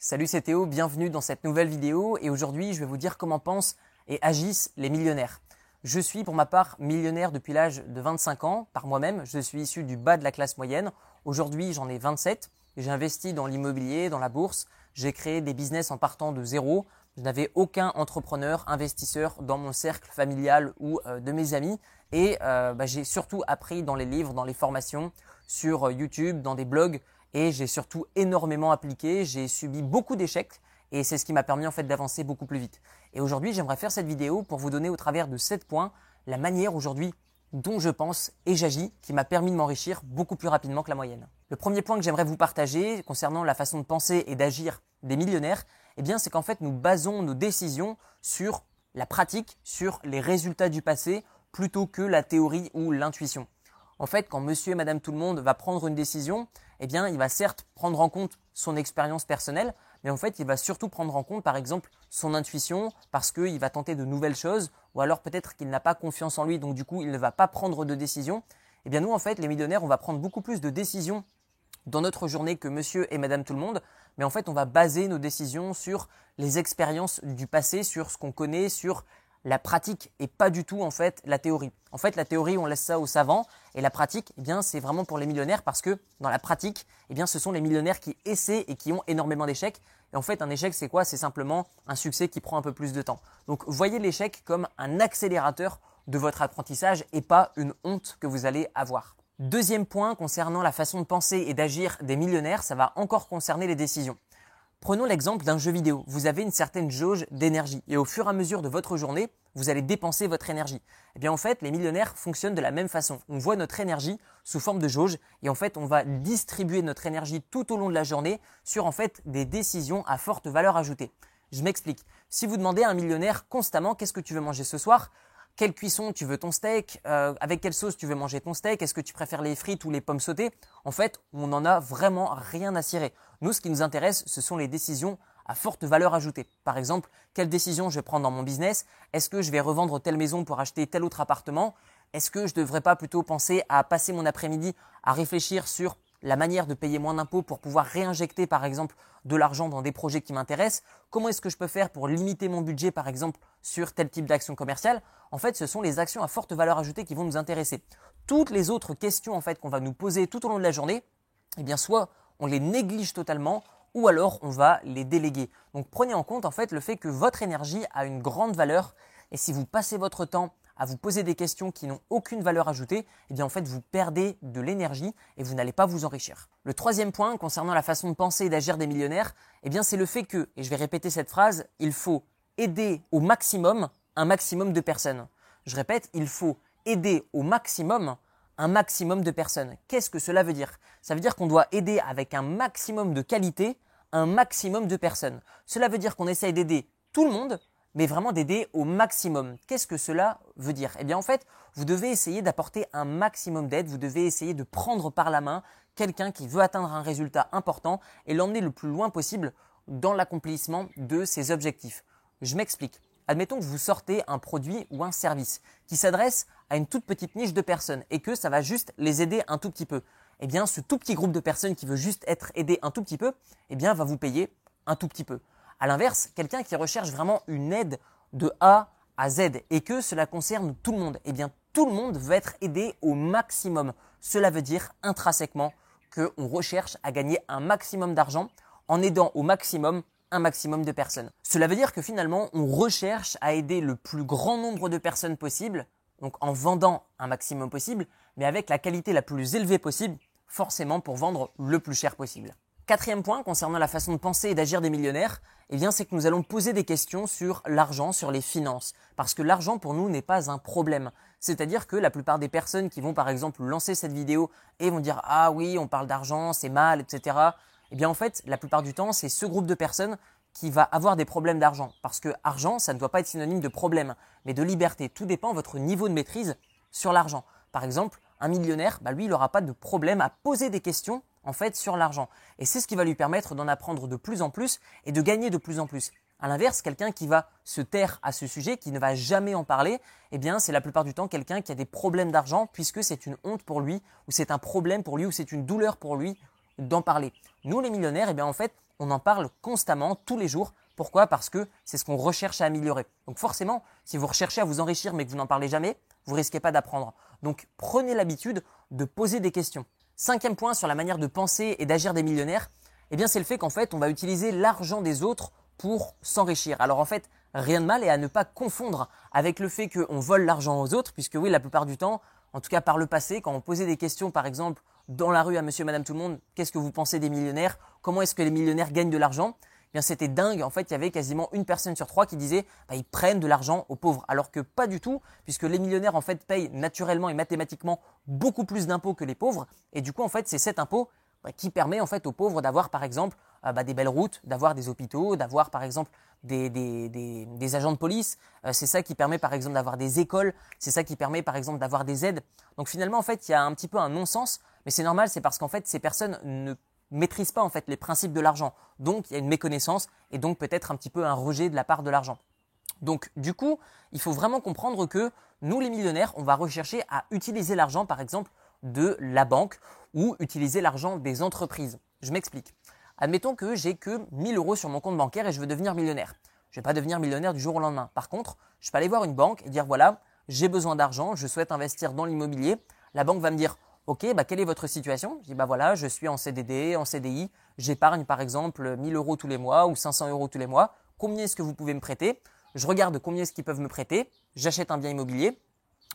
Salut c'est Théo, bienvenue dans cette nouvelle vidéo et aujourd'hui je vais vous dire comment pensent et agissent les millionnaires. Je suis pour ma part millionnaire depuis l'âge de 25 ans par moi-même, je suis issu du bas de la classe moyenne. Aujourd'hui j'en ai 27 et j'ai investi dans l'immobilier, dans la bourse, j'ai créé des business en partant de zéro. Je n'avais aucun entrepreneur, investisseur dans mon cercle familial ou euh, de mes amis et euh, bah, j'ai surtout appris dans les livres, dans les formations, sur euh, YouTube, dans des blogs et j'ai surtout énormément appliqué. J'ai subi beaucoup d'échecs et c'est ce qui m'a permis en fait d'avancer beaucoup plus vite. Et aujourd'hui, j'aimerais faire cette vidéo pour vous donner au travers de 7 points la manière aujourd'hui dont je pense et j'agis qui m'a permis de m'enrichir beaucoup plus rapidement que la moyenne. Le premier point que j'aimerais vous partager concernant la façon de penser et d'agir des millionnaires, eh bien c'est qu'en fait nous basons nos décisions sur la pratique, sur les résultats du passé plutôt que la théorie ou l'intuition. En fait, quand monsieur et madame tout le monde va prendre une décision, eh bien, il va certes prendre en compte son expérience personnelle, mais en fait, il va surtout prendre en compte, par exemple, son intuition, parce qu'il va tenter de nouvelles choses, ou alors peut-être qu'il n'a pas confiance en lui, donc du coup, il ne va pas prendre de décision. Eh bien, nous, en fait, les millionnaires, on va prendre beaucoup plus de décisions dans notre journée que monsieur et madame tout le monde, mais en fait, on va baser nos décisions sur les expériences du passé, sur ce qu'on connaît, sur la pratique et pas du tout en fait la théorie. En fait, la théorie, on laisse ça aux savants et la pratique, eh bien, c'est vraiment pour les millionnaires parce que dans la pratique, eh bien, ce sont les millionnaires qui essaient et qui ont énormément d'échecs. Et en fait, un échec, c'est quoi? C'est simplement un succès qui prend un peu plus de temps. Donc, voyez l'échec comme un accélérateur de votre apprentissage et pas une honte que vous allez avoir. Deuxième point concernant la façon de penser et d'agir des millionnaires, ça va encore concerner les décisions. Prenons l'exemple d'un jeu vidéo. Vous avez une certaine jauge d'énergie et au fur et à mesure de votre journée, vous allez dépenser votre énergie. Eh bien en fait, les millionnaires fonctionnent de la même façon. On voit notre énergie sous forme de jauge et en fait, on va distribuer notre énergie tout au long de la journée sur en fait des décisions à forte valeur ajoutée. Je m'explique. Si vous demandez à un millionnaire constamment qu'est-ce que tu veux manger ce soir, quelle cuisson tu veux ton steak, euh, avec quelle sauce tu veux manger ton steak, est-ce que tu préfères les frites ou les pommes sautées? En fait, on n'en a vraiment rien à cirer. Nous, ce qui nous intéresse, ce sont les décisions à forte valeur ajoutée. Par exemple, quelle décision je vais prendre dans mon business? Est-ce que je vais revendre telle maison pour acheter tel autre appartement? Est-ce que je ne devrais pas plutôt penser à passer mon après-midi à réfléchir sur la manière de payer moins d'impôts pour pouvoir réinjecter par exemple de l'argent dans des projets qui m'intéressent, comment est-ce que je peux faire pour limiter mon budget par exemple sur tel type d'action commerciale, en fait ce sont les actions à forte valeur ajoutée qui vont nous intéresser. Toutes les autres questions en fait qu'on va nous poser tout au long de la journée, eh bien soit on les néglige totalement ou alors on va les déléguer. Donc prenez en compte en fait le fait que votre énergie a une grande valeur et si vous passez votre temps à vous poser des questions qui n'ont aucune valeur ajoutée, eh bien en fait vous perdez de l'énergie et vous n'allez pas vous enrichir. Le troisième point concernant la façon de penser et d'agir des millionnaires, eh bien c'est le fait que, et je vais répéter cette phrase, il faut aider au maximum un maximum de personnes. Je répète, il faut aider au maximum un maximum de personnes. Qu'est-ce que cela veut dire? Ça veut dire qu'on doit aider avec un maximum de qualité un maximum de personnes. Cela veut dire qu'on essaye d'aider tout le monde, mais vraiment d'aider au maximum. Qu'est-ce que cela veut dire? Eh bien en fait, vous devez essayer d'apporter un maximum d'aide, vous devez essayer de prendre par la main quelqu'un qui veut atteindre un résultat important et l'emmener le plus loin possible dans l'accomplissement de ses objectifs. Je m'explique. Admettons que vous sortez un produit ou un service qui s'adresse à une toute petite niche de personnes et que ça va juste les aider un tout petit peu. Eh bien, ce tout petit groupe de personnes qui veut juste être aidé un tout petit peu, eh bien, va vous payer un tout petit peu. À l'inverse, quelqu'un qui recherche vraiment une aide de A à Z et que cela concerne tout le monde, eh bien tout le monde va être aidé au maximum. Cela veut dire intrinsèquement qu'on recherche à gagner un maximum d'argent en aidant au maximum un maximum de personnes. Cela veut dire que finalement, on recherche à aider le plus grand nombre de personnes possible, donc en vendant un maximum possible, mais avec la qualité la plus élevée possible, forcément pour vendre le plus cher possible. Quatrième point concernant la façon de penser et d'agir des millionnaires, eh bien, c'est que nous allons poser des questions sur l'argent, sur les finances. Parce que l'argent, pour nous, n'est pas un problème. C'est-à-dire que la plupart des personnes qui vont, par exemple, lancer cette vidéo et vont dire, ah oui, on parle d'argent, c'est mal, etc. Eh bien, en fait, la plupart du temps, c'est ce groupe de personnes qui va avoir des problèmes d'argent. Parce que argent, ça ne doit pas être synonyme de problème, mais de liberté. Tout dépend de votre niveau de maîtrise sur l'argent. Par exemple, un millionnaire, bah lui, il n'aura pas de problème à poser des questions en fait sur l'argent. Et c'est ce qui va lui permettre d'en apprendre de plus en plus et de gagner de plus en plus. À l'inverse, quelqu'un qui va se taire à ce sujet, qui ne va jamais en parler, eh bien, c'est la plupart du temps quelqu'un qui a des problèmes d'argent puisque c'est une honte pour lui, ou c'est un problème pour lui, ou c'est une douleur pour lui d'en parler. Nous, les millionnaires, eh bien, en fait, on en parle constamment, tous les jours. Pourquoi? Parce que c'est ce qu'on recherche à améliorer. Donc forcément, si vous recherchez à vous enrichir mais que vous n'en parlez jamais, vous risquez pas d'apprendre. Donc prenez l'habitude de poser des questions. Cinquième point sur la manière de penser et d'agir des millionnaires, eh bien c'est le fait qu'en fait on va utiliser l'argent des autres pour s'enrichir. Alors en fait, rien de mal et à ne pas confondre avec le fait qu'on vole l'argent aux autres, puisque oui, la plupart du temps, en tout cas par le passé, quand on posait des questions par exemple dans la rue à monsieur, madame, tout le monde, qu'est-ce que vous pensez des millionnaires? Comment est-ce que les millionnaires gagnent de l'argent? Eh bien c'était dingue. En fait, il y avait quasiment une personne sur trois qui disait bah, ils prennent de l'argent aux pauvres, alors que pas du tout, puisque les millionnaires en fait payent naturellement et mathématiquement beaucoup plus d'impôts que les pauvres, et du coup en fait c'est cet impôt bah, qui permet en fait aux pauvres d'avoir par exemple euh, bah, des belles routes, d'avoir des hôpitaux, d'avoir par exemple des, des, des, agents de police. Euh, c'est ça qui permet par exemple d'avoir des écoles. C'est ça qui permet par exemple d'avoir des aides. Donc finalement en fait il y a un petit peu un non-sens, mais c'est normal, c'est parce qu'en fait ces personnes ne maîtrisent pas en fait les principes de l'argent. Donc il y a une méconnaissance et donc peut-être un petit peu un rejet de la part de l'argent. Donc du coup, il faut vraiment comprendre que nous les millionnaires, on va rechercher à utiliser l'argent par exemple de la banque ou utiliser l'argent des entreprises. Je m'explique. Admettons que j'ai que 1000 euros sur mon compte bancaire et je veux devenir millionnaire. Je ne vais pas devenir millionnaire du jour au lendemain. Par contre, je peux aller voir une banque et dire voilà, j'ai besoin d'argent, je souhaite investir dans l'immobilier. La banque va me dire ok, bah, quelle est votre situation? Je dis bah voilà, je suis en CDD, en CDI, j'épargne par exemple 1000 euros tous les mois ou 500 euros tous les mois. Combien est-ce que vous pouvez me prêter? Je regarde combien est-ce qu'ils peuvent me prêter. J'achète un bien immobilier,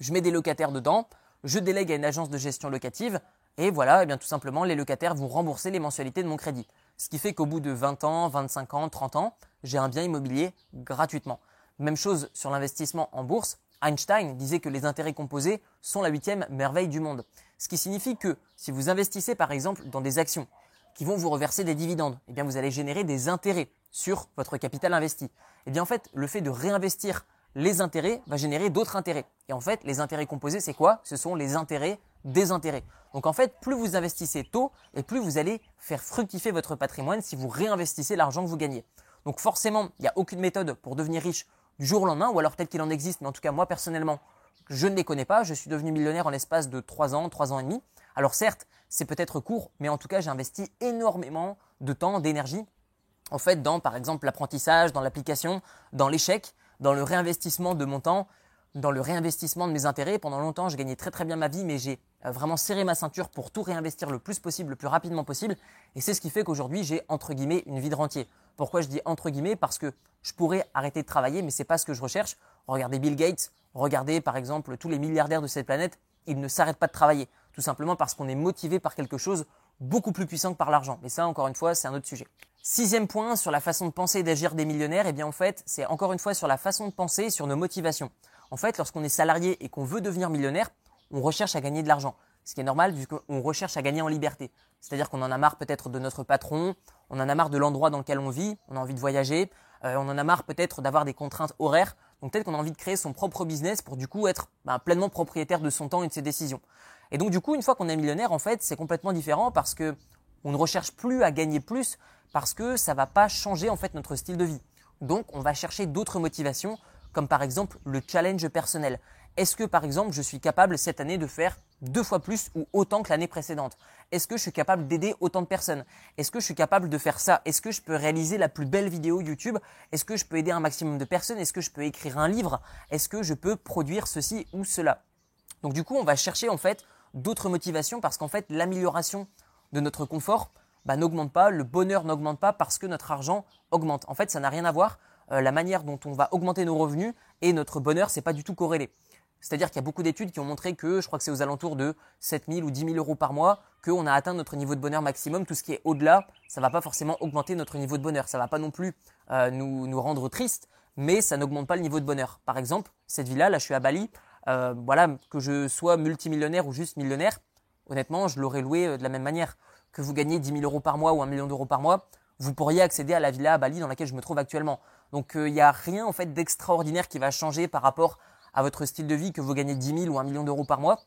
je mets des locataires dedans, je délègue à une agence de gestion locative et voilà, eh bien tout simplement, les locataires vont rembourser les mensualités de mon crédit. Ce qui fait qu'au bout de 20 ans, 25 ans, 30 ans, j'ai un bien immobilier gratuitement. Même chose sur l'investissement en bourse. Einstein disait que les intérêts composés sont la huitième merveille du monde. Ce qui signifie que si vous investissez par exemple dans des actions qui vont vous reverser des dividendes, eh bien vous allez générer des intérêts sur votre capital investi. Eh bien en fait, le fait de réinvestir les intérêts va générer d'autres intérêts. Et en fait, les intérêts composés, c'est quoi? Ce sont les intérêts des intérêts. Donc en fait, plus vous investissez tôt et plus vous allez faire fructifier votre patrimoine si vous réinvestissez l'argent que vous gagnez. Donc forcément, il n'y a aucune méthode pour devenir riche du jour au lendemain, ou alors peut-être qu'il en existe, mais en tout cas moi personnellement, je ne les connais pas. Je suis devenu millionnaire en l'espace de 3 ans, 3 ans et demi. Alors certes, c'est peut-être court, mais en tout cas, j'ai investi énormément de temps, d'énergie, en fait, dans par exemple l'apprentissage, dans l'application, dans l'échec, dans le réinvestissement de mon temps, dans le réinvestissement de mes intérêts. Pendant longtemps, je gagnais très très bien ma vie, mais j'ai euh, vraiment serré ma ceinture pour tout réinvestir le plus possible, le plus rapidement possible. Et c'est ce qui fait qu'aujourd'hui, j'ai entre guillemets une vie de rentier. Pourquoi je dis entre guillemets? Parce que je pourrais arrêter de travailler, mais c'est pas ce que je recherche. Regardez Bill Gates, regardez par exemple tous les milliardaires de cette planète, ils ne s'arrêtent pas de travailler, tout simplement parce qu'on est motivé par quelque chose beaucoup plus puissant que par l'argent. Mais ça, encore une fois, c'est un autre sujet. Sixième point sur la façon de penser et d'agir des millionnaires, eh bien en fait, c'est encore une fois sur la façon de penser et sur nos motivations. En fait, lorsqu'on est salarié et qu'on veut devenir millionnaire, on recherche à gagner de l'argent. Ce qui est normal vu qu'on recherche à gagner en liberté. C'est-à-dire qu'on en a marre peut-être de notre patron, on en a marre de l'endroit dans lequel on vit, on a envie de voyager, euh, on en a marre peut-être d'avoir des contraintes horaires. Donc peut-être qu'on a envie de créer son propre business pour du coup être ben, pleinement propriétaire de son temps et de ses décisions. Et donc du coup, une fois qu'on est millionnaire, en fait, c'est complètement différent parce que on ne recherche plus à gagner plus parce que ça va pas changer en fait notre style de vie. Donc on va chercher d'autres motivations comme par exemple le challenge personnel. Est-ce que par exemple je suis capable cette année de faire deux fois plus ou autant que l'année précédente? Est-ce que je suis capable d'aider autant de personnes? Est-ce que je suis capable de faire ça? Est-ce que je peux réaliser la plus belle vidéo YouTube? Est-ce que je peux aider un maximum de personnes? Est-ce que je peux écrire un livre? Est-ce que je peux produire ceci ou cela? Donc du coup, on va chercher en fait d'autres motivations parce qu'en fait l'amélioration de notre confort bah, n'augmente pas, le bonheur n'augmente pas parce que notre argent augmente. En fait, ça n'a rien à voir. Euh, la manière dont on va augmenter nos revenus et notre bonheur, c'est pas du tout corrélé. C'est-à-dire qu'il y a beaucoup d'études qui ont montré que, je crois que c'est aux alentours de 7 000 ou 10 000 euros par mois, qu'on a atteint notre niveau de bonheur maximum. Tout ce qui est au-delà, ça va pas forcément augmenter notre niveau de bonheur. Ça va pas non plus euh, nous, nous rendre tristes, mais ça n'augmente pas le niveau de bonheur. Par exemple, cette villa, là, je suis à Bali. Euh, voilà, que je sois multimillionnaire ou juste millionnaire, honnêtement, je l'aurais loué euh, de la même manière. Que vous gagnez 10 000 euros par mois ou 1 million d'euros par mois, vous pourriez accéder à la villa à Bali dans laquelle je me trouve actuellement. Donc il n'y a rien en fait d'extraordinaire qui va changer par rapport à votre style de vie, que vous gagnez 10 000 ou 1 million d'euros par mois.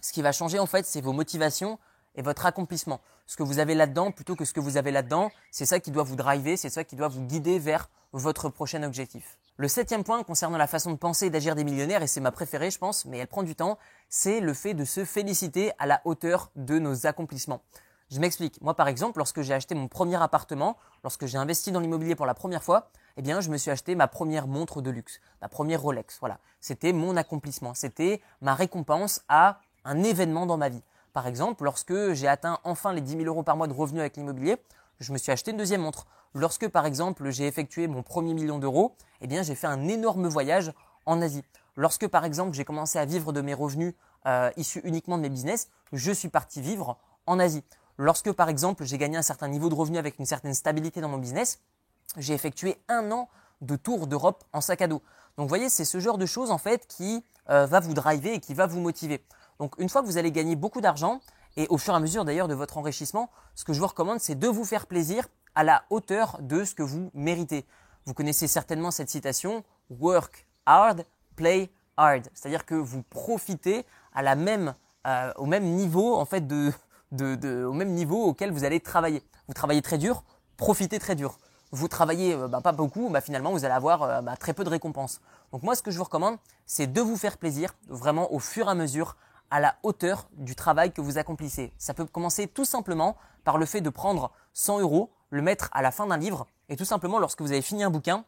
Ce qui va changer en fait, c'est vos motivations et votre accomplissement. Ce que vous avez là-dedans plutôt que ce que vous avez là-dedans, c'est ça qui doit vous driver, c'est ça qui doit vous guider vers votre prochain objectif. Le septième point concernant la façon de penser et d'agir des millionnaires, et c'est ma préférée je pense, mais elle prend du temps, c'est le fait de se féliciter à la hauteur de nos accomplissements. Je m'explique. Moi, par exemple, lorsque j'ai acheté mon premier appartement, lorsque j'ai investi dans l'immobilier pour la première fois, eh bien, je me suis acheté ma première montre de luxe, ma première Rolex. Voilà. C'était mon accomplissement. C'était ma récompense à un événement dans ma vie. Par exemple, lorsque j'ai atteint enfin les 10 000 euros par mois de revenus avec l'immobilier, je me suis acheté une deuxième montre. Lorsque, par exemple, j'ai effectué mon premier million d'euros, eh bien, j'ai fait un énorme voyage en Asie. Lorsque, par exemple, j'ai commencé à vivre de mes revenus euh, issus uniquement de mes business, je suis parti vivre en Asie. Lorsque, par exemple, j'ai gagné un certain niveau de revenu avec une certaine stabilité dans mon business, j'ai effectué un an de tour d'Europe en sac à dos. Donc, vous voyez, c'est ce genre de choses, en fait, qui euh, va vous driver et qui va vous motiver. Donc, une fois que vous allez gagner beaucoup d'argent, et au fur et à mesure d'ailleurs de votre enrichissement, ce que je vous recommande, c'est de vous faire plaisir à la hauteur de ce que vous méritez. Vous connaissez certainement cette citation, Work hard, play hard. C'est-à-dire que vous profitez à la même, euh, au même niveau en fait au même niveau auquel vous allez travailler. Vous travaillez très dur, profitez très dur. Vous travaillez euh, bah, pas beaucoup, bah, finalement vous allez avoir euh, bah, très peu de récompenses. Donc moi ce que je vous recommande, c'est de vous faire plaisir vraiment au fur et à mesure à la hauteur du travail que vous accomplissez. Ça peut commencer tout simplement par le fait de prendre 100 euros, le mettre à la fin d'un livre, et tout simplement lorsque vous avez fini un bouquin,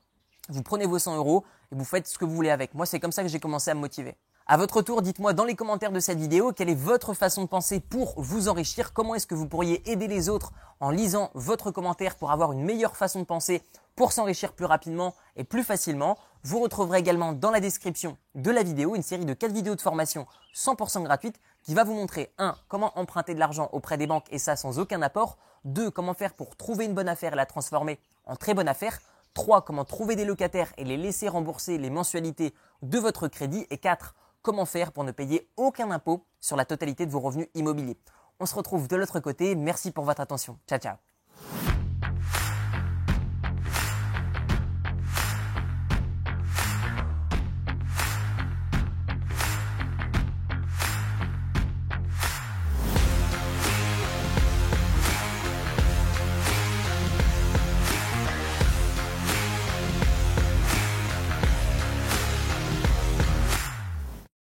vous prenez vos 100 euros et vous faites ce que vous voulez avec. Moi, c'est comme ça que j'ai commencé à me motiver. À votre tour, dites-moi dans les commentaires de cette vidéo quelle est votre façon de penser pour vous enrichir? Comment est-ce que vous pourriez aider les autres en lisant votre commentaire pour avoir une meilleure façon de penser pour s'enrichir plus rapidement et plus facilement? Vous retrouverez également dans la description de la vidéo une série de 4 vidéos de formation 100% gratuites qui va vous montrer 1. Comment emprunter de l'argent auprès des banques et ça sans aucun apport. 2. Comment faire pour trouver une bonne affaire et la transformer en très bonne affaire. 3. Comment trouver des locataires et les laisser rembourser les mensualités de votre crédit. Et 4 comment faire pour ne payer aucun impôt sur la totalité de vos revenus immobiliers. On se retrouve de l'autre côté. Merci pour votre attention. Ciao, ciao.